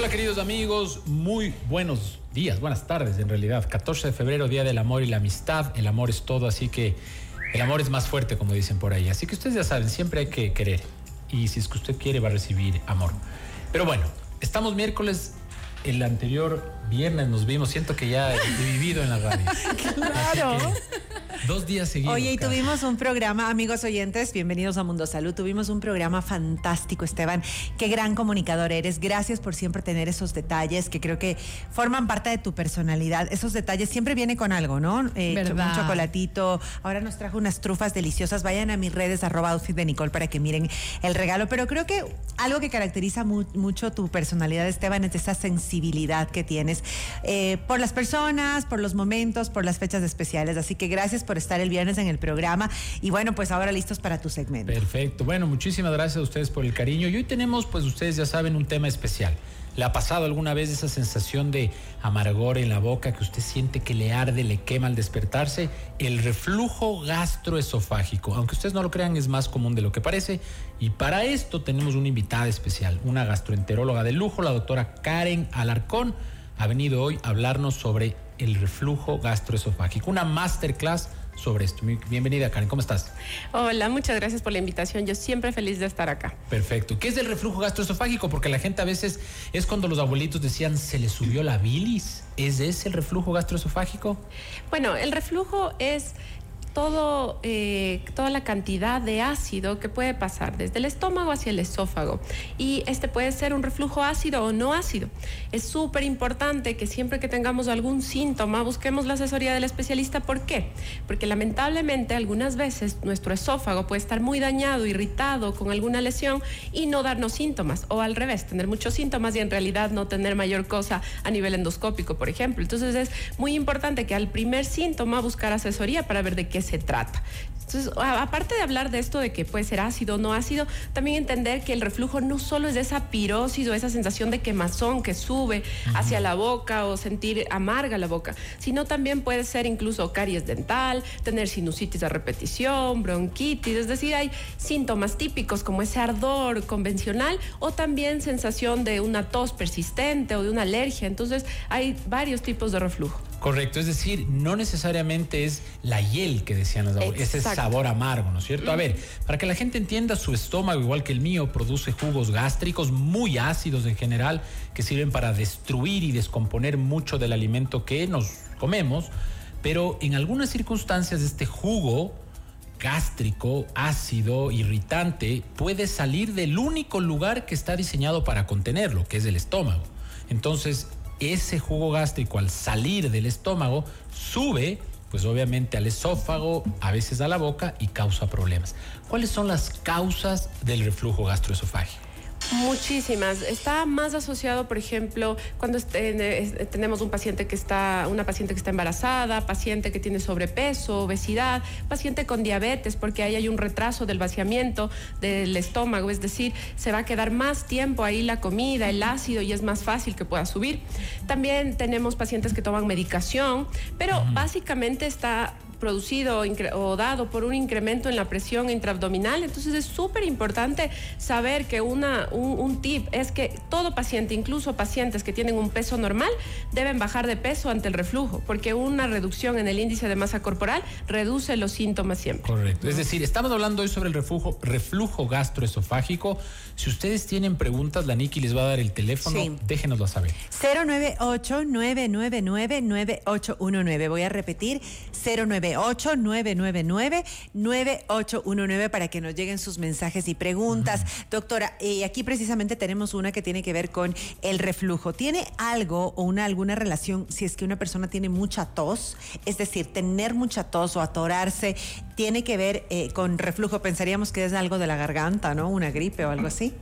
Hola queridos amigos, muy buenos días, buenas tardes en realidad. 14 de febrero, Día del Amor y la Amistad. El amor es todo, así que el amor es más fuerte, como dicen por ahí. Así que ustedes ya saben, siempre hay que querer. Y si es que usted quiere, va a recibir amor. Pero bueno, estamos miércoles. El anterior viernes nos vimos. Siento que ya he vivido en la radio. Claro. Dos días seguidos. Oye, y tuvimos un programa, amigos oyentes, bienvenidos a Mundo Salud. Tuvimos un programa fantástico, Esteban. Qué gran comunicador eres. Gracias por siempre tener esos detalles que creo que forman parte de tu personalidad. Esos detalles siempre viene con algo, ¿no? Eh, un chocolatito. Ahora nos trajo unas trufas deliciosas. Vayan a mis redes, arroba outfit de Nicole, para que miren el regalo. Pero creo que algo que caracteriza mucho tu personalidad, Esteban, es esa sensibilidad que tienes eh, por las personas, por los momentos, por las fechas especiales. Así que gracias por estar el viernes en el programa. Y bueno, pues ahora listos para tu segmento. Perfecto. Bueno, muchísimas gracias a ustedes por el cariño. Y hoy tenemos, pues ustedes ya saben, un tema especial. ¿Le ha pasado alguna vez esa sensación de amargor en la boca que usted siente que le arde, le quema al despertarse? El reflujo gastroesofágico, aunque ustedes no lo crean, es más común de lo que parece. Y para esto tenemos una invitada especial, una gastroenteróloga de lujo, la doctora Karen Alarcón. Ha venido hoy a hablarnos sobre el reflujo gastroesofágico, una masterclass sobre esto. Bienvenida, Karen, ¿cómo estás? Hola, muchas gracias por la invitación. Yo siempre feliz de estar acá. Perfecto. ¿Qué es el reflujo gastroesofágico? Porque la gente a veces es cuando los abuelitos decían se le subió la bilis. ¿Es ese el reflujo gastroesofágico? Bueno, el reflujo es todo, eh, toda la cantidad de ácido que puede pasar desde el estómago hacia el esófago. Y este puede ser un reflujo ácido o no ácido. Es súper importante que siempre que tengamos algún síntoma busquemos la asesoría del especialista. ¿Por qué? Porque lamentablemente algunas veces nuestro esófago puede estar muy dañado, irritado, con alguna lesión y no darnos síntomas. O al revés, tener muchos síntomas y en realidad no tener mayor cosa a nivel endoscópico, por ejemplo. Entonces es muy importante que al primer síntoma buscar asesoría para ver de qué se trata. Entonces, aparte de hablar de esto de que puede ser ácido o no ácido, también entender que el reflujo no solo es de esa pirosis o esa sensación de quemazón que sube hacia la boca o sentir amarga la boca, sino también puede ser incluso caries dental, tener sinusitis a repetición, bronquitis, es decir, hay síntomas típicos como ese ardor convencional o también sensación de una tos persistente o de una alergia. Entonces, hay varios tipos de reflujo. Correcto, es decir, no necesariamente es la hiel que decían los abuelos, ese sabor amargo, ¿no es cierto? A ver, para que la gente entienda, su estómago, igual que el mío, produce jugos gástricos muy ácidos en general, que sirven para destruir y descomponer mucho del alimento que nos comemos, pero en algunas circunstancias este jugo gástrico, ácido, irritante, puede salir del único lugar que está diseñado para contenerlo, que es el estómago. Entonces, ese jugo gástrico al salir del estómago sube pues obviamente al esófago, a veces a la boca y causa problemas. ¿Cuáles son las causas del reflujo gastroesofágico? Muchísimas. Está más asociado, por ejemplo, cuando tenemos un paciente que está, una paciente que está embarazada, paciente que tiene sobrepeso, obesidad, paciente con diabetes, porque ahí hay un retraso del vaciamiento del estómago, es decir, se va a quedar más tiempo ahí la comida, el ácido y es más fácil que pueda subir. También tenemos pacientes que toman medicación, pero básicamente está producido o dado por un incremento en la presión intraabdominal. Entonces es súper importante saber que una, un, tip es que todo paciente, incluso pacientes que tienen un peso normal, deben bajar de peso ante el reflujo, porque una reducción en el índice de masa corporal reduce los síntomas siempre. Correcto. Es decir, estamos hablando hoy sobre el reflujo, reflujo gastroesofágico. Si ustedes tienen preguntas, la Niki les va a dar el teléfono. Sí. Déjenoslo saber. 098-999-9819. Voy a repetir, 098 998-999-9819 para que nos lleguen sus mensajes y preguntas. Doctora, eh, aquí precisamente tenemos una que tiene que ver con el reflujo. ¿Tiene algo o una alguna relación si es que una persona tiene mucha tos? Es decir, tener mucha tos o atorarse tiene que ver eh, con reflujo. Pensaríamos que es algo de la garganta, ¿no? Una gripe o algo así.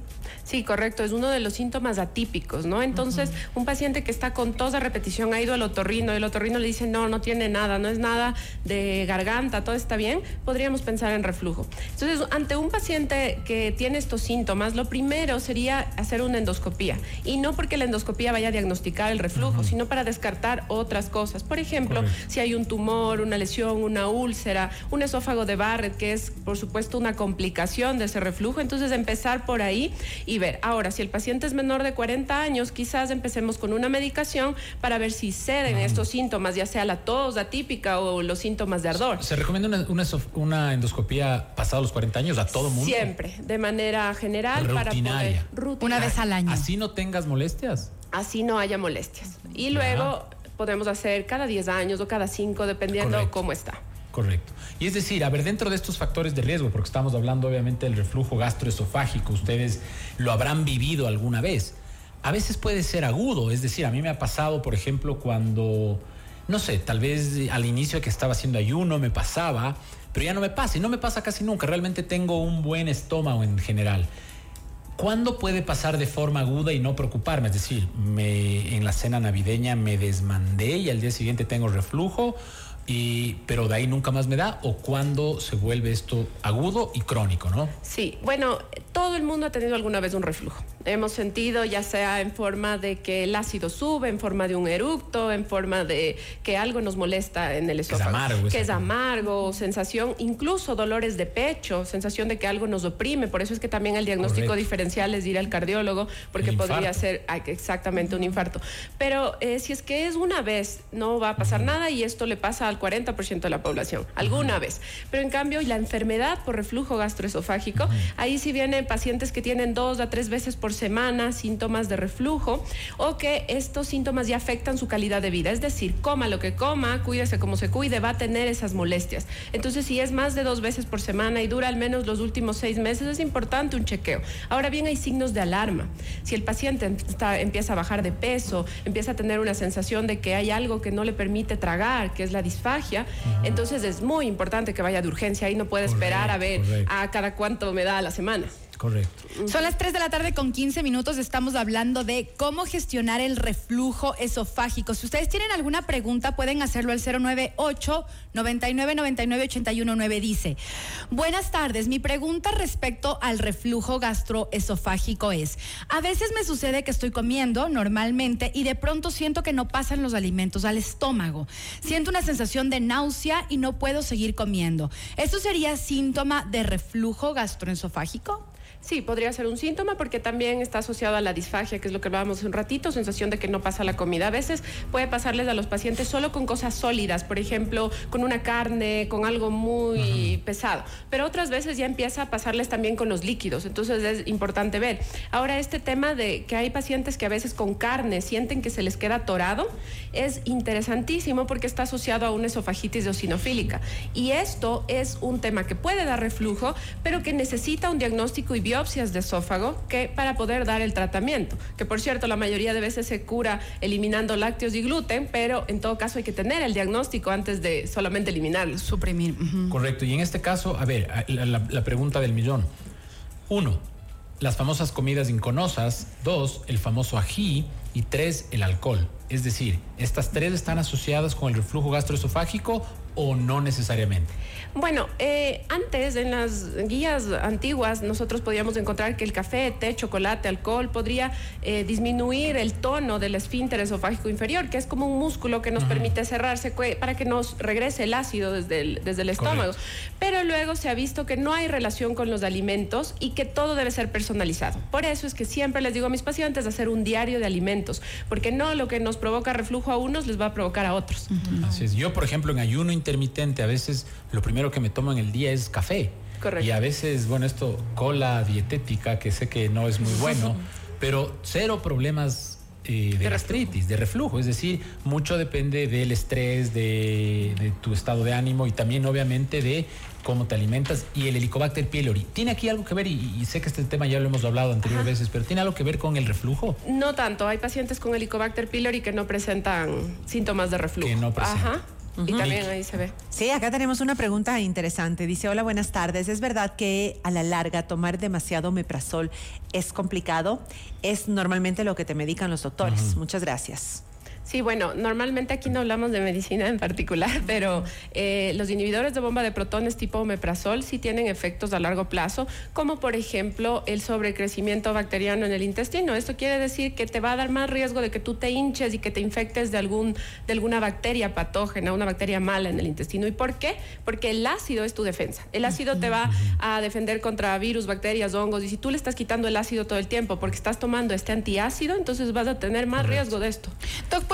Sí, correcto, es uno de los síntomas atípicos, ¿no? Entonces, un paciente que está con tos de repetición ha ido al otorrino, el otorrino le dice, no, no tiene nada, no es nada de garganta, todo está bien, podríamos pensar en reflujo. Entonces, ante un paciente que tiene estos síntomas, lo primero sería hacer una endoscopía, y no porque la endoscopía vaya a diagnosticar el reflujo, sino para descartar otras cosas. Por ejemplo, si hay un tumor, una lesión, una úlcera, un esófago esófago de Barrett, que es por supuesto una complicación de ese reflujo. Entonces empezar por ahí y ver. Ahora, si el paciente es menor de 40 años, quizás empecemos con una medicación para ver si ceden estos síntomas, ya sea la tos atípica o los síntomas de ardor. ¿Se recomienda una, una, endoscopía pasado los 40 años a todo mundo? Siempre, de manera general para poder Una vez al año. Así no tengas molestias. Así no haya molestias. Y luego podemos hacer cada 10 años o cada 5, dependiendo cómo está. Correcto. Y es decir, a ver, dentro de estos factores de riesgo, porque estamos hablando obviamente del reflujo gastroesofágico, ustedes lo habrán vivido alguna vez. A veces puede ser agudo, es decir, a mí me ha pasado, por ejemplo, cuando, no sé, tal vez al inicio que estaba haciendo ayuno me pasaba, pero ya no me pasa y no me pasa casi nunca. Realmente tengo un buen estómago en general. ¿Cuándo puede pasar de forma aguda y no preocuparme? Es decir, en la cena navideña me desmandé y al día siguiente tengo reflujo y, pero de ahí nunca más me da o cuando se vuelve esto agudo y crónico, ¿no? Sí, bueno, todo el mundo ha tenido alguna vez un reflujo. Hemos sentido ya sea en forma de que el ácido sube, en forma de un eructo, en forma de que algo nos molesta en el esófago. Que es amargo. Que es amargo, sensación, incluso dolores de pecho, sensación de que algo nos oprime. Por eso es que también el diagnóstico diferencial es ir al cardiólogo, porque podría ser exactamente un infarto. Pero eh, si es que es una vez, no va a pasar nada y esto le pasa al 40% de la población, alguna vez. Pero en cambio, la enfermedad por reflujo gastroesofágico, ahí sí vienen pacientes que tienen dos a tres veces por semana síntomas de reflujo o que estos síntomas ya afectan su calidad de vida. Es decir, coma lo que coma, cuídese como se cuide, va a tener esas molestias. Entonces, si es más de dos veces por semana y dura al menos los últimos seis meses, es importante un chequeo. Ahora bien, hay signos de alarma. Si el paciente empieza a bajar de peso, empieza a tener una sensación de que hay algo que no le permite tragar, que es la disfagia, entonces es muy importante que vaya de urgencia y no puede esperar a ver a cada cuánto me da a la semana. Correcto. Son las 3 de la tarde con 15 minutos. Estamos hablando de cómo gestionar el reflujo esofágico. Si ustedes tienen alguna pregunta, pueden hacerlo al 098 99 819 Dice: Buenas tardes. Mi pregunta respecto al reflujo gastroesofágico es: A veces me sucede que estoy comiendo normalmente y de pronto siento que no pasan los alimentos al estómago. Siento una sensación de náusea y no puedo seguir comiendo. ¿Esto sería síntoma de reflujo gastroesofágico? Sí, podría ser un síntoma porque también está asociado a la disfagia, que es lo que hablábamos un ratito, sensación de que no pasa la comida. A veces puede pasarles a los pacientes solo con cosas sólidas, por ejemplo, con una carne, con algo muy pesado, pero otras veces ya empieza a pasarles también con los líquidos, entonces es importante ver. Ahora, este tema de que hay pacientes que a veces con carne sienten que se les queda atorado, es interesantísimo porque está asociado a una esofagitis eosinofílica. Y esto es un tema que puede dar reflujo, pero que necesita un diagnóstico y biopsias de esófago que para poder dar el tratamiento. Que por cierto, la mayoría de veces se cura eliminando lácteos y gluten, pero en todo caso hay que tener el diagnóstico antes de solamente eliminarlo. Suprimir. Correcto. Y en este caso, a ver, la, la pregunta del millón. Uno, las famosas comidas inconosas. Dos, el famoso ají. Y tres, el alcohol. Es decir, ¿estas tres están asociadas con el reflujo gastroesofágico o no necesariamente? Bueno, eh, antes en las guías antiguas nosotros podíamos encontrar que el café, té, chocolate, alcohol podría eh, disminuir el tono del esfínter esofágico inferior, que es como un músculo que nos permite cerrarse para que nos regrese el ácido desde el, desde el estómago. Pero luego se ha visto que no hay relación con los alimentos y que todo debe ser personalizado. Por eso es que siempre les digo a mis pacientes hacer un diario de alimentos, porque no lo que nos provoca reflujo a unos les va a provocar a otros. Así es. Yo, por ejemplo, en ayuno intermitente, a veces lo primero que me tomo en el día es café. Correcto. Y a veces, bueno, esto, cola dietética, que sé que no es muy bueno, pero cero problemas eh, de, gastritis, de reflujo. Es decir, mucho depende del estrés, de, de, tu estado de ánimo y también, obviamente, de cómo te alimentas y el Helicobacter pylori. ¿Tiene aquí algo que ver? Y, sé que este tema ya lo hemos hablado anteriores veces, pero ¿tiene algo que ver con el reflujo? No tanto. Hay pacientes con Helicobacter pylori que no presentan síntomas de reflujo. Que no presentan. Ajá. Y también ahí se ve. Sí, acá tenemos una pregunta interesante. Dice, hola, buenas tardes. ¿Es verdad que a la larga tomar demasiado meprazol es complicado? Es normalmente lo que te medican los doctores. Muchas gracias. Sí, bueno, normalmente aquí no hablamos de medicina en particular, pero eh, los inhibidores de bomba de protones tipo omeprazol sí tienen efectos a largo plazo, como por ejemplo el sobrecrecimiento bacteriano en el intestino. Esto quiere decir que te va a dar más riesgo de que tú te hinches y que te infectes de, algún, de alguna bacteria patógena, una bacteria mala en el intestino. ¿Y por qué? Porque el ácido es tu defensa. El ácido te va a defender contra virus, bacterias, hongos, y si tú le estás quitando el ácido todo el tiempo porque estás tomando este antiácido, entonces vas a tener más riesgo de esto.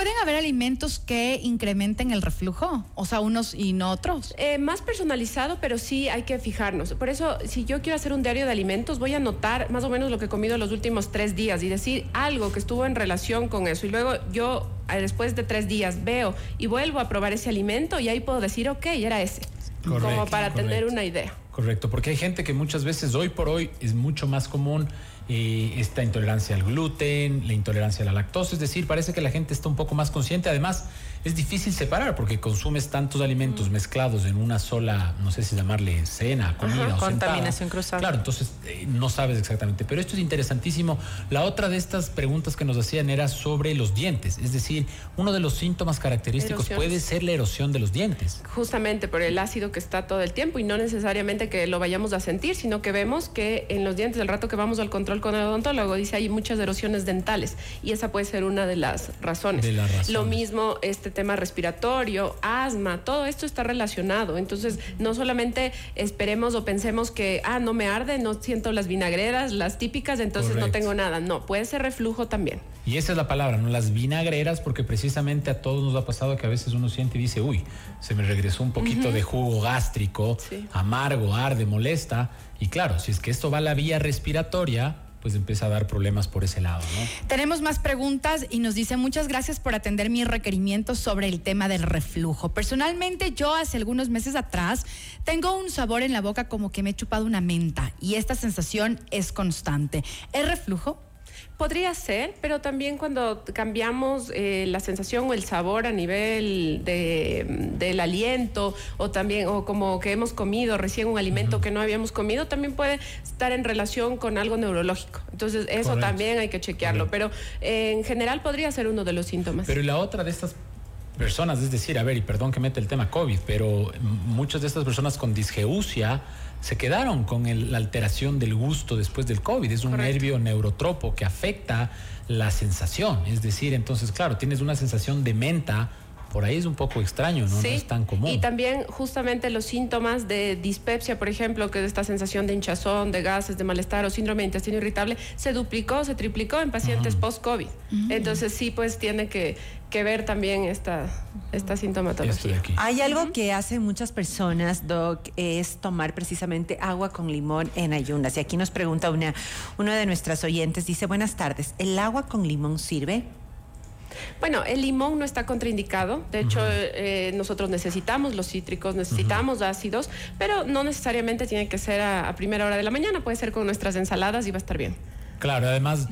¿Pueden haber alimentos que incrementen el reflujo? O sea, unos y no otros. Eh, más personalizado, pero sí hay que fijarnos. Por eso, si yo quiero hacer un diario de alimentos, voy a anotar más o menos lo que he comido los últimos tres días y decir algo que estuvo en relación con eso. Y luego yo, eh, después de tres días, veo y vuelvo a probar ese alimento y ahí puedo decir, ok, era ese. como para tener una idea. Correcto, porque hay gente que muchas veces hoy por hoy es mucho más común eh, esta intolerancia al gluten, la intolerancia a la lactosa, es decir, parece que la gente está un poco más consciente. Además, es difícil separar porque consumes tantos alimentos mm. mezclados en una sola, no sé si llamarle cena, comida o contaminación cruzada. Claro, entonces eh, no sabes exactamente. Pero esto es interesantísimo. La otra de estas preguntas que nos hacían era sobre los dientes, es decir, uno de los síntomas característicos puede ser la erosión de los dientes. Justamente por el ácido que está todo el tiempo y no necesariamente que lo vayamos a sentir, sino que vemos que en los dientes, el rato que vamos al control con el odontólogo, dice hay muchas erosiones dentales y esa puede ser una de las razones. De las razones. Lo mismo este tema respiratorio, asma, todo esto está relacionado. Entonces, no solamente esperemos o pensemos que, ah, no me arde, no siento las vinagreras, las típicas, entonces no tengo nada. No, puede ser reflujo también. Y esa es la palabra, ¿no? Las vinagreras, porque precisamente a todos nos ha pasado que a veces uno siente y dice, uy, se me regresó un poquito de jugo gástrico, amargo, arde, molesta. Y claro, si es que esto va a la vía respiratoria, pues empieza a dar problemas por ese lado. ¿no? Tenemos más preguntas y nos dice muchas gracias por atender mis requerimientos sobre el tema del reflujo. Personalmente yo hace algunos meses atrás tengo un sabor en la boca como que me he chupado una menta y esta sensación es constante. ¿Es reflujo? Podría ser, pero también cuando cambiamos eh, la sensación o el sabor a nivel de, del aliento o también o como que hemos comido recién un alimento que no habíamos comido, también puede estar en relación con algo neurológico. Entonces eso también hay que chequearlo, pero eh, en general podría ser uno de los síntomas. Pero la otra de estas personas, es decir, a ver, y perdón que mete el tema COVID, pero muchas de estas personas con disgeusia se quedaron con la alteración del gusto después del COVID. Es un nervio neurotropo que afecta la sensación. Es decir, entonces, claro, tienes una sensación de menta por ahí es un poco extraño, ¿no? no es tan común. Y también justamente los síntomas de dispepsia, por ejemplo, que es esta sensación de hinchazón, de gases, de malestar o síndrome de intestino irritable, se duplicó, se triplicó en pacientes post-COVID. Entonces sí, pues tiene que, ver también esta, esta sintomatología. Hay algo que hacen muchas personas, Doc, es tomar precisamente agua con limón en ayunas. Y aquí nos pregunta una, una de nuestras oyentes, dice, buenas tardes, ¿el agua con limón sirve? Bueno, el limón no está contraindicado. De hecho, eh, nosotros necesitamos los cítricos, necesitamos ácidos, pero no necesariamente tiene que ser a, primera hora de la mañana. Puede ser con nuestras ensaladas y va a estar bien. Claro, además.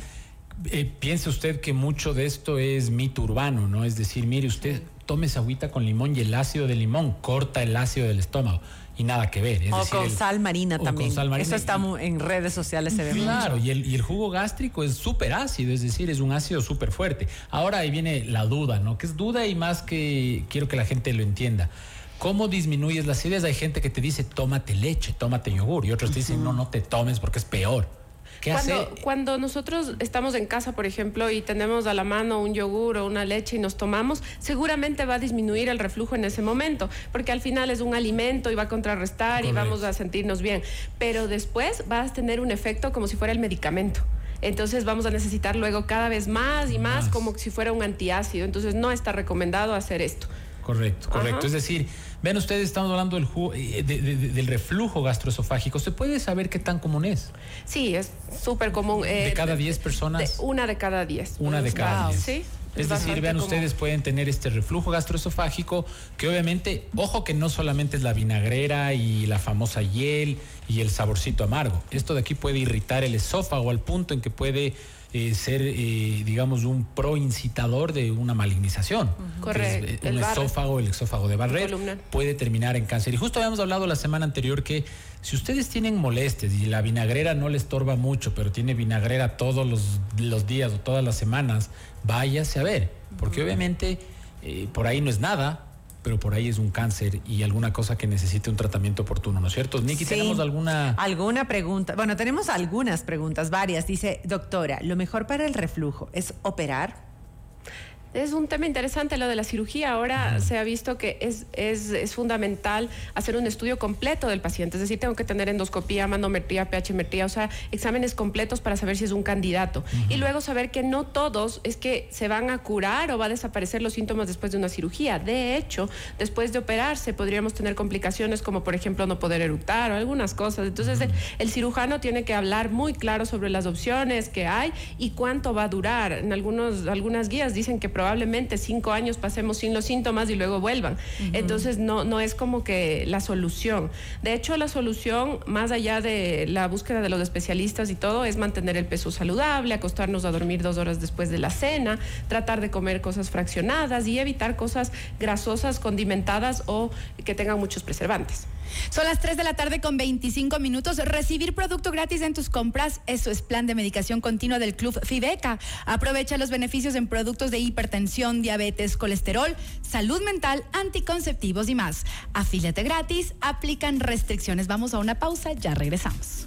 Eh, piense usted que mucho de esto es mito urbano, ¿no? Es decir, mire, usted tome esa agüita con limón y el ácido del limón corta el ácido del estómago y nada que ver. o con sal marina también. Eso está en redes sociales, se ve Claro, y el, y el jugo gástrico es súper ácido, es decir, es un ácido súper fuerte. Ahora ahí viene la duda, ¿no? Que es duda y más que quiero que la gente lo entienda. ¿Cómo disminuyes las ideas? Hay gente que te dice, tómate leche, tómate yogur, y otros te dicen, no, no te tomes porque es peor cuando, cuando nosotros estamos en casa, por ejemplo, y tenemos a la mano un yogur o una leche y nos tomamos, seguramente va a disminuir el reflujo en ese momento, porque al final es un alimento y va a contrarrestar y vamos a sentirnos bien. Pero después vas a tener un efecto como si fuera el medicamento. Entonces vamos a necesitar luego cada vez más y más, más. como si fuera un antiácido. Entonces no está recomendado hacer esto. Correcto, correcto. Es decir, ven ustedes, estamos hablando del, eh, del reflujo gastroesofágico. ¿Se puede saber qué tan común es? Sí, es súper común. ¿De eh, cada 10 personas? una de cada 10. Una de cada 10. Sí. Es, decir, vean ustedes, pueden tener este reflujo gastroesofágico, que obviamente, ojo que no solamente es la vinagrera y la famosa hiel y el saborcito amargo. Esto de aquí puede irritar el esófago al punto en que puede eh, ser, eh, digamos, un pro-incitador de una malignización. Correcto. el esófago, el esófago de Barrett, puede terminar en cáncer. Y justo habíamos hablado la semana anterior que si ustedes tienen molestias y la vinagrera no les torba mucho, pero tiene vinagrera todos los, días o todas las semanas, váyase a ver, porque obviamente por ahí no es nada, pero por ahí es un cáncer y alguna cosa que necesite un tratamiento oportuno, ¿no es cierto? Nicky, ¿tenemos alguna...? Alguna pregunta. Bueno, tenemos algunas preguntas, varias. Dice, doctora, ¿lo mejor para el reflujo es operar? Es un tema interesante lo de la cirugía. Ahora se ha visto que es, es, fundamental hacer un estudio completo del paciente. Es decir, tengo que tener endoscopía, manometría, pHmetría, o sea, exámenes completos para saber si es un candidato. Y luego saber que no todos es que se van a curar o va a desaparecer los síntomas después de una cirugía. De hecho, después de operarse podríamos tener complicaciones como, por ejemplo, no poder eructar o algunas cosas. Entonces, el, cirujano tiene que hablar muy claro sobre las opciones que hay y cuánto va a durar. En algunos, algunas guías dicen que probablemente cinco años pasemos sin los síntomas y luego vuelvan. Entonces no, no es como que la solución. De hecho, la solución, más allá de la búsqueda de los especialistas y todo, es mantener el peso saludable, acostarnos a dormir dos horas después de la cena, tratar de comer cosas fraccionadas y evitar cosas grasosas, condimentadas o que tengan muchos preservantes. Son las 3 de la tarde con 25 minutos. Recibir producto gratis en tus compras, eso es plan de medicación continua del Club Fibeca. Aprovecha los beneficios en productos de hipertensión, diabetes, colesterol, salud mental, anticonceptivos y más. Afíliate gratis, aplican restricciones. Vamos a una pausa, ya regresamos.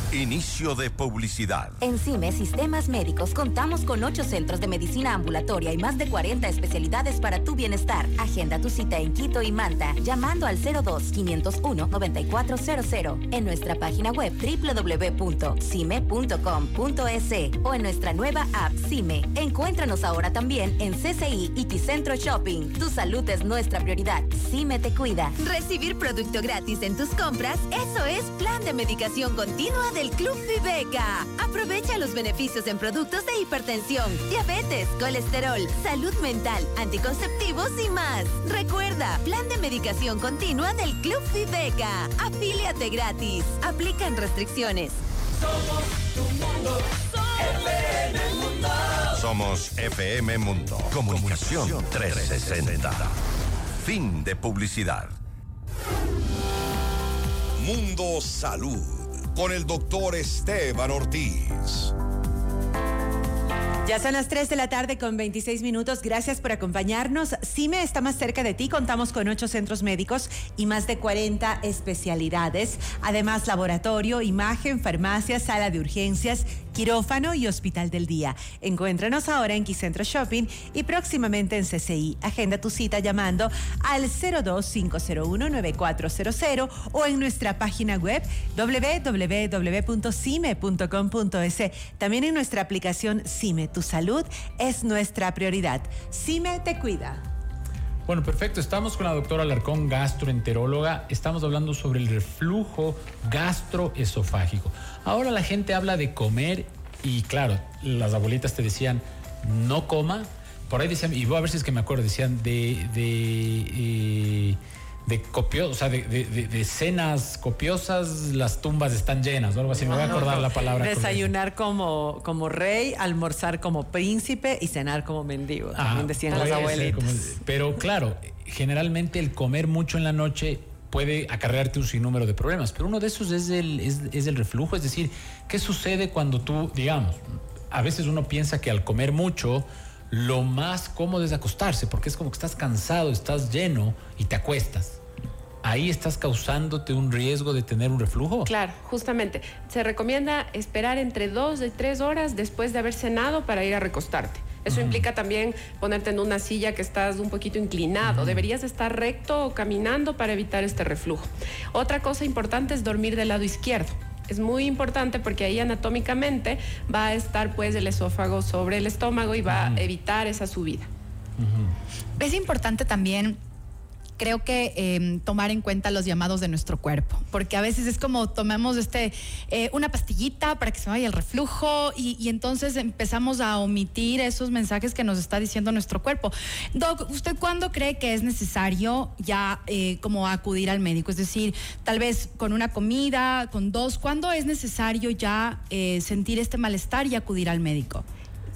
Inicio de publicidad. En CIME Sistemas Médicos contamos con ocho centros de medicina ambulatoria y más de 40 especialidades para tu bienestar. Agenda tu cita en Quito y Manta llamando al 02-501-9400 en nuestra página web www.cime.com.es o en nuestra nueva app CIME. Encuéntranos ahora también en CCI y Ticentro Shopping. Tu salud es nuestra prioridad. CIME te cuida. Recibir producto gratis en tus compras, eso es plan de medicación continua de el Club Viveca. Aprovecha los beneficios en productos de hipertensión, diabetes, colesterol, salud mental, anticonceptivos y más. Recuerda, plan de medicación continua del Club Viveca. Afíliate gratis. Aplican restricciones. Somos tu mundo. FM Mundo. Somos FM Mundo. Comunicación 360. Fin de publicidad. Mundo Salud con el doctor Esteban Ortiz. Ya son las 3 de la tarde con 26 minutos. Gracias por acompañarnos. CIME está más cerca de ti. Contamos con 8 centros médicos y más de 40 especialidades. Además, laboratorio, imagen, farmacia, sala de urgencias quirófano y hospital del día. Encuéntranos ahora en Quicentro Shopping y próximamente en CCI. Agenda tu cita llamando al 025019400 o en nuestra página web www.cime.com.es. También en nuestra aplicación CIME. Tu salud es nuestra prioridad. CIME te cuida. Bueno, perfecto. Estamos con la doctora Alarcón, gastroenteróloga. Estamos hablando sobre el reflujo gastroesofágico. Ahora la gente habla de comer y claro, las abuelitas te decían, no coma. Por ahí decían, y voy a ver si es que me acuerdo, decían de... de eh, de o sea, de, cenas copiosas, las tumbas están llenas, o algo así. Me voy a acordar la palabra. Desayunar como, como rey, almorzar como príncipe y cenar como mendigo. también decían las abuelitas. pero claro, generalmente el comer mucho en la noche puede acarrearte un sinnúmero de problemas, pero uno de esos es el, es, es el reflujo, es decir, ¿qué sucede cuando tú, digamos, a veces uno piensa que al comer mucho, lo más cómodo es acostarse, porque es como que estás cansado, estás lleno y te acuestas. Ahí estás causándote un riesgo de tener un reflujo. Claro, justamente. Se recomienda esperar entre dos y tres horas después de haber cenado para ir a recostarte. Eso implica también ponerte en una silla que estás un poquito inclinado. Deberías estar recto o caminando para evitar este reflujo. Otra cosa importante es dormir del lado izquierdo. Es muy importante porque ahí anatómicamente va a estar pues el esófago sobre el estómago y va a evitar esa subida. Es importante también creo que em, tomar en cuenta los llamados de nuestro cuerpo, porque a veces es como tomamos este, eh, una pastillita para que se vaya el reflujo y, entonces empezamos a omitir esos mensajes que nos está diciendo nuestro cuerpo. Doc, ¿usted cuándo cree que es necesario ya eh, como acudir al médico? Es decir, tal vez con una comida, con dos, ¿cuándo es necesario ya eh, sentir este malestar y acudir al médico?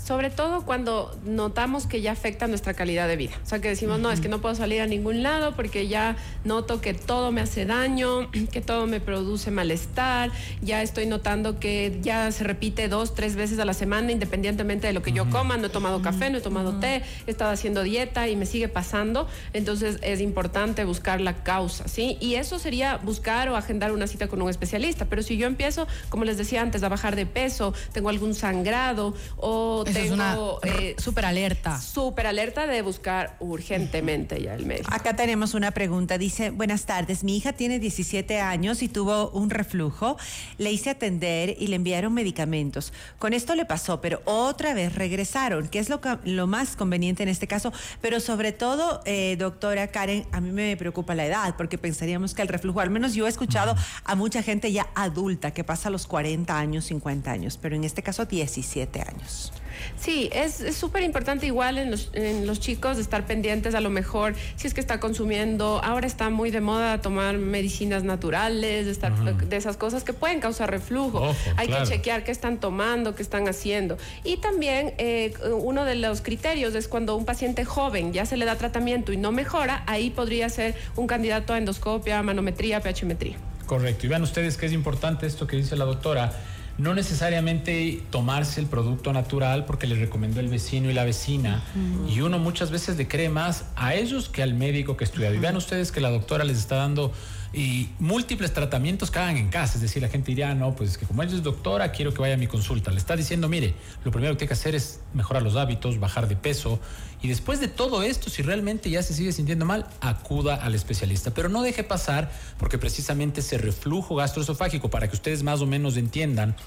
Sobre todo cuando notamos que ya afecta nuestra calidad de vida. O sea, que decimos, no, es que no puedo salir a ningún lado porque ya noto que todo me hace daño, que todo me produce malestar, ya estoy notando que ya se repite dos, tres veces a la semana, independientemente de lo que yo coma, no he tomado café, no he tomado té, he estado haciendo dieta y me sigue pasando. Entonces es importante buscar la causa, ¿sí? Y eso sería buscar o agendar una cita con un especialista. Pero si yo empiezo, como les decía antes, a bajar de peso, tengo algún sangrado o es una eh, súper alerta. Súper alerta de buscar urgentemente ya el médico. Acá tenemos una pregunta. Dice, buenas tardes, mi hija tiene 17 años y tuvo un reflujo. Le hice atender y le enviaron medicamentos. Con esto le pasó, pero otra vez regresaron, que es lo, lo más conveniente en este caso. Pero sobre todo, eh, doctora Karen, a mí me preocupa la edad, porque pensaríamos que el reflujo, al menos yo he escuchado a mucha gente ya adulta que pasa los 40 años, 50 años, pero en este caso 17 años. Sí, es súper importante igual en los, en los chicos estar pendientes a lo mejor si es que está consumiendo, ahora está muy de moda tomar medicinas naturales, de, estar, de esas cosas que pueden causar reflujo. Hay que chequear qué están tomando, qué están haciendo. Y también eh, uno de los criterios es cuando un paciente joven ya se le da tratamiento y no mejora, ahí podría ser un candidato a endoscopia, manometría, pHmetría. Correcto. Y vean ustedes que es importante esto que dice la doctora no necesariamente tomarse el producto natural porque le recomendó el vecino y la vecina. Y uno muchas veces le cree más a ellos que al médico que estudia. Y vean ustedes que la doctora les está dando y múltiples tratamientos hagan en casa. Es decir, la gente diría, no, pues que como ella es doctora, quiero que vaya a mi consulta. Le está diciendo, mire, lo primero que tiene que hacer es mejorar los hábitos, bajar de peso. Y después de todo esto, si realmente ya se sigue sintiendo mal, acuda al especialista. Pero no deje pasar, porque precisamente ese reflujo gastroesofágico, para que ustedes más o menos entiendan,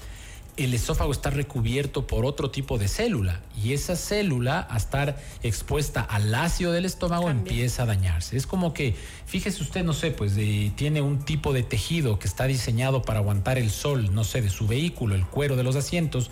el esófago está recubierto por otro tipo de célula y esa célula, a estar expuesta al ácido del estómago, empieza a dañarse. Es como que, fíjese usted, no sé, pues tiene un tipo de tejido que está diseñado para aguantar el sol, no sé, de su vehículo, el cuero de los asientos.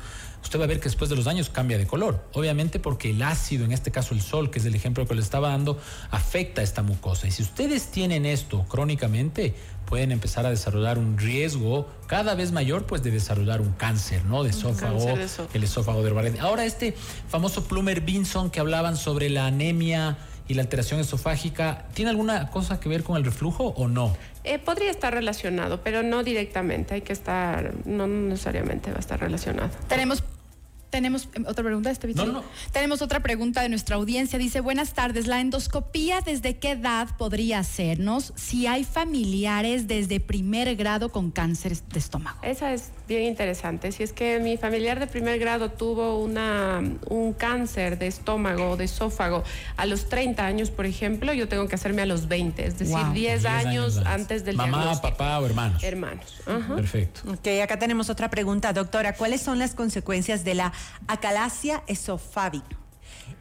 Usted va a ver que después de los años cambia de color. Obviamente porque el ácido, en este caso el sol, que es el ejemplo que le estaba dando, afecta a esta mucosa. Y si ustedes tienen esto crónicamente, pueden empezar a desarrollar un riesgo cada vez mayor pues de desarrollar un cáncer, ¿no? De esófago, el esófago de Barrett. Ahora este famoso Plumer Binson que hablaban sobre la anemia y la alteración esofágica, ¿tiene alguna cosa que ver con el reflujo o no? Eh, podría estar relacionado, pero no directamente. Hay que estar, no necesariamente va a estar relacionado. Tenemos tenemos em, otra pregunta, este no, no. Tenemos otra pregunta de nuestra audiencia. Dice, buenas tardes, ¿la endoscopía desde qué edad podría hacernos si hay familiares desde primer grado con cáncer de estómago? Esa es bien interesante. Si es que mi familiar de primer grado tuvo una, un cáncer de estómago o de esófago a los 30 años, por ejemplo, yo tengo que hacerme a los 20, es decir, 10, años, antes del Mamá, papá o hermanos. Hermanos. Perfecto. Ok, acá tenemos otra pregunta, doctora. ¿Cuáles son las consecuencias de la acalasia esofágica?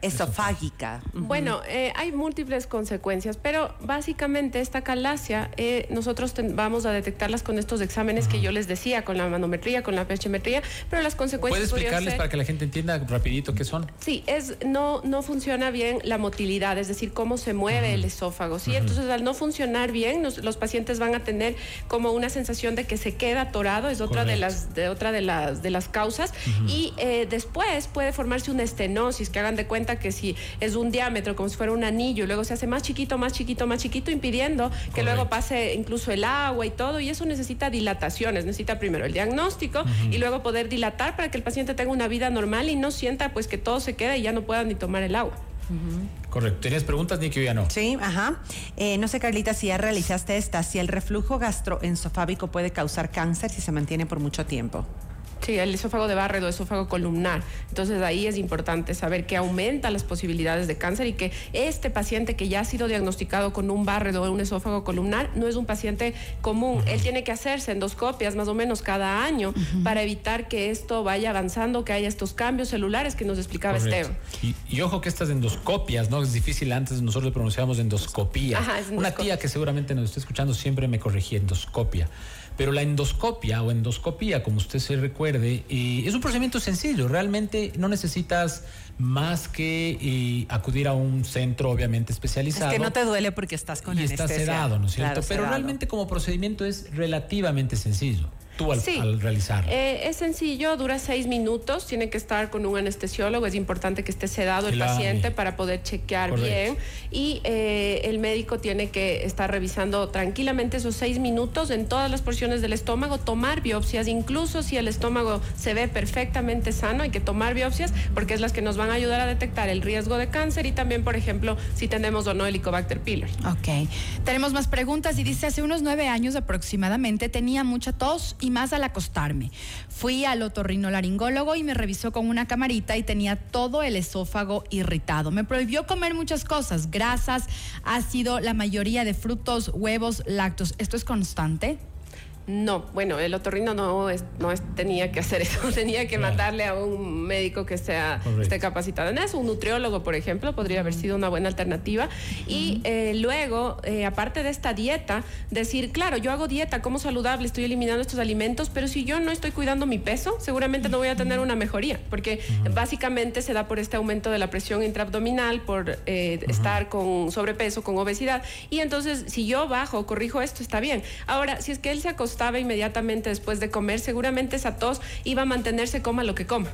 Esofágica. Bueno, eh, hay múltiples consecuencias, pero básicamente esta calasia eh, nosotros vamos a detectarlas con estos exámenes que yo les decía, con la manometría, con la pHmetría, pero las consecuencias... ¿Puedes explicarles para que la gente entienda rapidito qué son? Sí, es no, no funciona bien la motilidad, es decir, cómo se mueve el esófago, ¿sí? Entonces, al no funcionar bien, los pacientes van a tener como una sensación de que se queda atorado, es otra de las, de, otra de las, de las causas, y eh, después puede formarse una estenosis, que hagan de cuenta que si es un diámetro como si fuera un anillo y luego se hace más chiquito, más chiquito, más chiquito, impidiendo que luego pase incluso el agua y todo. Y eso necesita dilataciones, necesita primero el diagnóstico y luego poder dilatar para que el paciente tenga una vida normal y no sienta pues que todo se queda y ya no pueda ni tomar el agua. Correcto. ¿Tienes preguntas, Nicky, ya no? Sí, ajá. Eh, no sé, Carlita, si ya realizaste esta, si el reflujo gastroesofágico puede causar cáncer si se mantiene por mucho tiempo. Sí, el esófago de Barredo, esófago columnar. Entonces ahí es importante saber que aumenta las posibilidades de cáncer y que este paciente que ya ha sido diagnosticado con un Barredo o un esófago columnar no es un paciente común. Él tiene que hacerse endoscopias más o menos cada año para evitar que esto vaya avanzando, que haya estos cambios celulares que nos explicaba Esteban. Y, ojo que estas endoscopias, ¿no? Es difícil antes, nosotros pronunciábamos endoscopía. Una tía que seguramente nos está escuchando siempre me corregía endoscopia. Pero la endoscopia o endoscopía, como usted se recuerde, eh, es un procedimiento sencillo. Realmente no necesitas más que eh, acudir a un centro obviamente especializado. Es que no te duele porque estás con y estás sedado, ¿no es cierto? Pero realmente como procedimiento es relativamente sencillo tú al, sí. realizar? Eh, es sencillo, dura seis minutos, tiene que estar con un anestesiólogo, es importante que esté sedado el paciente para poder chequear bien y eh, el médico tiene que estar revisando tranquilamente esos seis minutos en todas las porciones del estómago, tomar biopsias, incluso si el estómago se ve perfectamente sano, hay que tomar biopsias porque es las que nos van a ayudar a detectar el riesgo de cáncer y también, por ejemplo, si tenemos o no Helicobacter pylori. Ok, tenemos más preguntas y dice, hace unos nueve años aproximadamente tenía mucha tos y más al acostarme. Fui al otorrinolaringólogo y me revisó con una camarita y tenía todo el esófago irritado. Me prohibió comer muchas cosas, grasas, ácido, la mayoría de frutos, huevos, lácteos. ¿Esto es constante? No, bueno, el otorrino no, es, no tenía que hacer eso, tenía que mandarle a un médico que sea, esté capacitado en eso, un nutriólogo, por ejemplo, podría haber sido una buena alternativa. Y eh, luego, eh, aparte de esta dieta, decir, claro, yo hago dieta, como saludable, estoy eliminando estos alimentos, pero si yo no estoy cuidando mi peso, seguramente no voy a tener una mejoría, porque básicamente se da por este aumento de la presión intraabdominal, por eh, estar con sobrepeso, con obesidad. Y entonces, si yo bajo, corrijo esto, está bien. Ahora, si es que él se acostumbra estaba inmediatamente después de comer, seguramente esa tos iba a mantenerse coma lo que coma.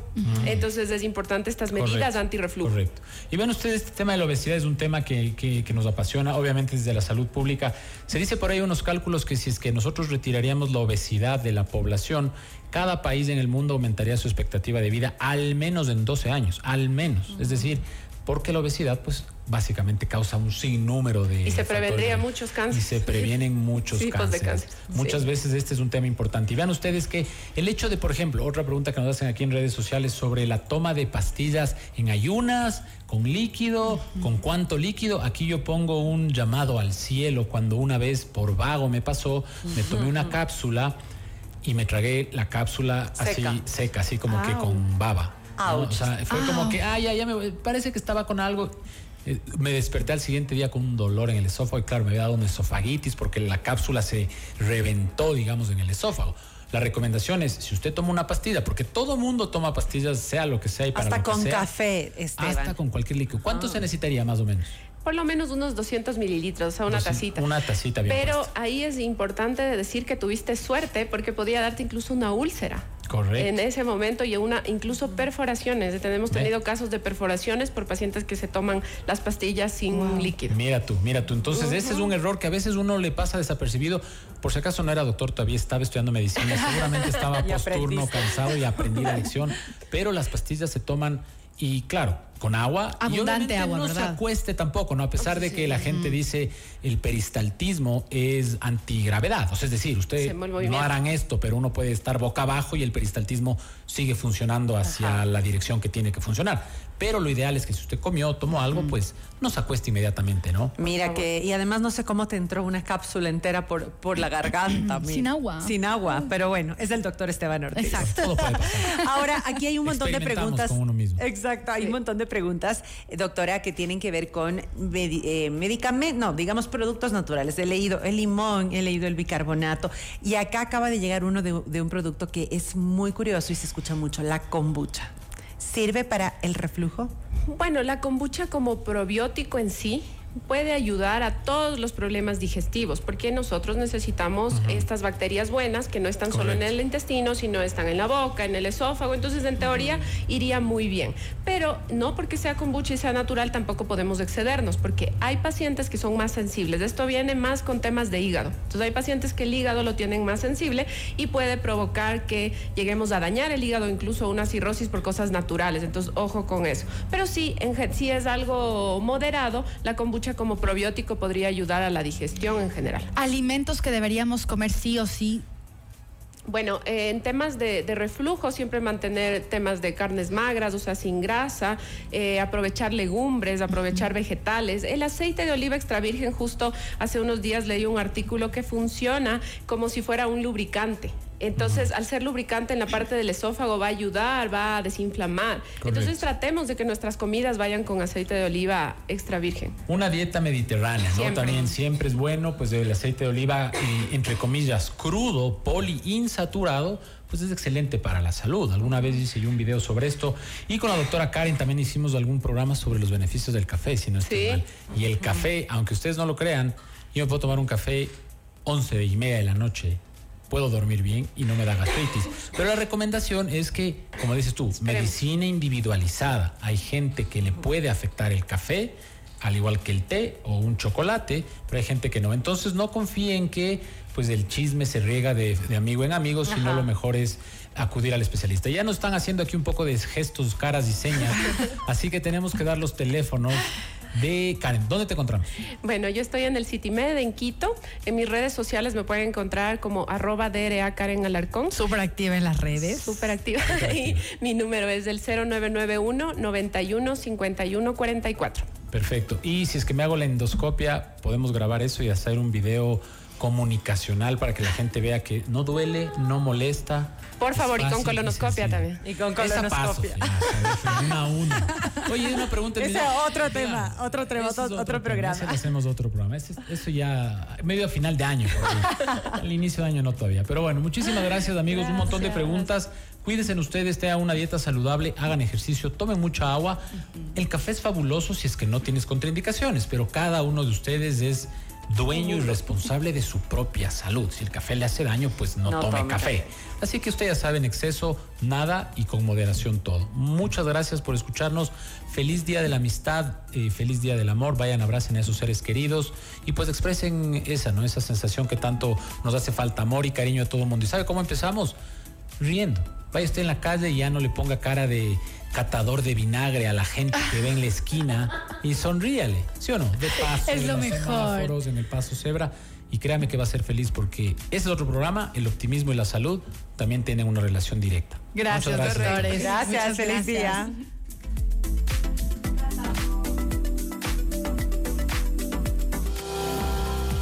Entonces es importante estas medidas antirreflujo. Correcto. Y ven ustedes, este tema de la obesidad es un tema que, que, nos apasiona, obviamente desde la salud pública. Se dice por ahí unos cálculos que si es que nosotros retiraríamos la obesidad de la población, cada país en el mundo aumentaría su expectativa de vida al menos en 12 años, al menos. Es decir, porque la obesidad pues básicamente causa un sinnúmero de y se prevendría muchos cánceres. Y se previenen muchos cánceres. Muchas veces este es un tema importante. Y vean ustedes que el hecho de por ejemplo otra pregunta que nos hacen aquí en redes sociales sobre la toma de pastillas en ayunas con líquido con cuánto líquido aquí yo pongo un llamado al cielo cuando una vez por vago me pasó me tomé una cápsula y me tragué la cápsula así seca. así como que con baba o sea, fue como que, ah, ya, ya me parece que estaba con algo. Eh, me desperté al siguiente día con un dolor en el esófago y claro, me había dado una esofagitis porque la cápsula se reventó, digamos, en el esófago. La recomendación es, si usted toma una pastilla, porque todo mundo toma pastillas, sea lo que sea y para Hasta lo que con sea, café, Esteban. Hasta con cualquier líquido. ¿Cuánto se ah. necesitaría más o menos? Por lo menos unos 200 mililitros, o sea, una tacita. Una tacita bien Pero ahí es importante decir que tuviste suerte porque podía darte incluso una úlcera. Correcto. En ese momento y una incluso perforaciones. Tenemos tenido casos de perforaciones por pacientes que se toman las pastillas sin líquido. Mira tú, mira tú. Entonces, ese es un error que a veces uno le pasa desapercibido. Por si acaso no era doctor, todavía estaba estudiando medicina, seguramente estaba posturno, cansado y aprendí la lección. Pero las pastillas se toman y claro, con agua. Abundante y agua, no se acueste tampoco, ¿no? A pesar de que la gente dice el peristaltismo es antigravedad. O sea, es decir, ustedes no harán esto, pero uno puede estar boca abajo y el peristaltismo sigue funcionando hacia la dirección que tiene que funcionar. Pero lo ideal es que si usted comió, tomó algo, pues no se acueste inmediatamente, ¿no? Mira que, y además no sé cómo te entró una cápsula entera por, por la garganta. Sin agua. Sin agua, pero bueno, es el doctor Esteban Ortiz. Exacto. Ahora, aquí hay un montón de preguntas. Con uno mismo. Exacto, hay un montón de preguntas, eh, doctora, que tienen que ver con eh, medicamentos, no, digamos productos naturales. He leído el limón, he leído el bicarbonato, y acá acaba de llegar uno de un producto que es muy curioso y se escucha mucho, la kombucha. ¿Sirve para el reflujo? Bueno, la kombucha como probiótico en sí puede ayudar a todos los problemas digestivos, porque nosotros necesitamos estas bacterias buenas que no están solo en el intestino, sino están en la boca, en el esófago, entonces en teoría iría muy bien. Pero no porque sea kombucha y sea natural tampoco podemos excedernos, porque hay pacientes que son más sensibles. Esto viene más con temas de hígado. Entonces hay pacientes que el hígado lo tienen más sensible y puede provocar que lleguemos a dañar el hígado, incluso una cirrosis por cosas naturales. Entonces, ojo con eso. Pero sí, en, si es algo moderado, la kombucha como probiótico podría ayudar a la digestión en general. Alimentos que deberíamos comer sí o sí Bueno, eh, en temas de, reflujo, siempre mantener temas de carnes magras, o sea, sin grasa, eh, aprovechar legumbres, aprovechar vegetales. El aceite de oliva extra virgen, justo hace unos días leí un artículo que funciona como si fuera un lubricante. Entonces, al ser lubricante en la parte del esófago va a ayudar, va a desinflamar. Entonces, tratemos de que nuestras comidas vayan con aceite de oliva extra virgen. Una dieta mediterránea, ¿no? También siempre es bueno, pues el aceite de oliva, eh, entre comillas, crudo, poliinsaturado, pues es excelente para la salud. Alguna vez hice yo un video sobre esto y con la doctora Karen también hicimos algún programa sobre los beneficios del café, si no estoy mal. Y el café, aunque ustedes no lo crean, yo me puedo tomar un café 11 y media de la noche puedo dormir bien y no me da gastritis. Pero la recomendación es que, como dices tú, medicina individualizada. Hay gente que le puede afectar el café, al igual que el té o un chocolate, pero hay gente que no. Entonces no confíen que pues el chisme se riega de, amigo en amigo, sino lo mejor es acudir al especialista. Ya nos están haciendo aquí un poco de gestos, caras y señas, así que tenemos que dar los teléfonos de Karen. ¿Dónde te encontramos? Bueno, yo estoy en el CityMed en Quito. En mis redes sociales me pueden encontrar como arroba DRA Karen Alarcón. Súper activa en las redes. Súper activa. y mi número es del 0991 91 51 44. Perfecto. Y si es que me hago la endoscopia, podemos grabar eso y hacer un video comunicacional para que la gente vea que no duele, no molesta. Por favor, y con colonoscopia también. Y con colonoscopia. una a una. Oye, una pregunta. Ese es otro tema, otro, tema, otro, programa. hacemos otro programa. Eso, ya medio a final de año. Al inicio de año no todavía. Pero bueno, muchísimas gracias amigos. Un montón de preguntas. Cuídense ustedes, tengan una dieta saludable, hagan ejercicio, tomen mucha agua. El café es fabuloso si es que no tienes contraindicaciones, pero cada uno de ustedes es dueño y responsable de su propia salud. Si el café le hace daño, pues no, tome, café. Así que usted ya sabe, en exceso, nada y con moderación todo. Muchas gracias por escucharnos. Feliz día de la amistad, eh, feliz día del amor. Vayan, abracen a esos seres queridos y pues expresen esa, ¿no? Esa sensación que tanto nos hace falta, amor y cariño a todo el mundo. ¿Y sabe cómo empezamos? Riendo. Vaya usted en la calle y ya no le ponga cara de catador de vinagre a la gente que ve en la esquina y sonríale, ¿sí o no? De paso, es lo mejor. en el paso cebra y créame que va a ser feliz porque ese es otro programa, el optimismo y la salud también tienen una relación directa. Gracias, gracias. Gracias, feliz día.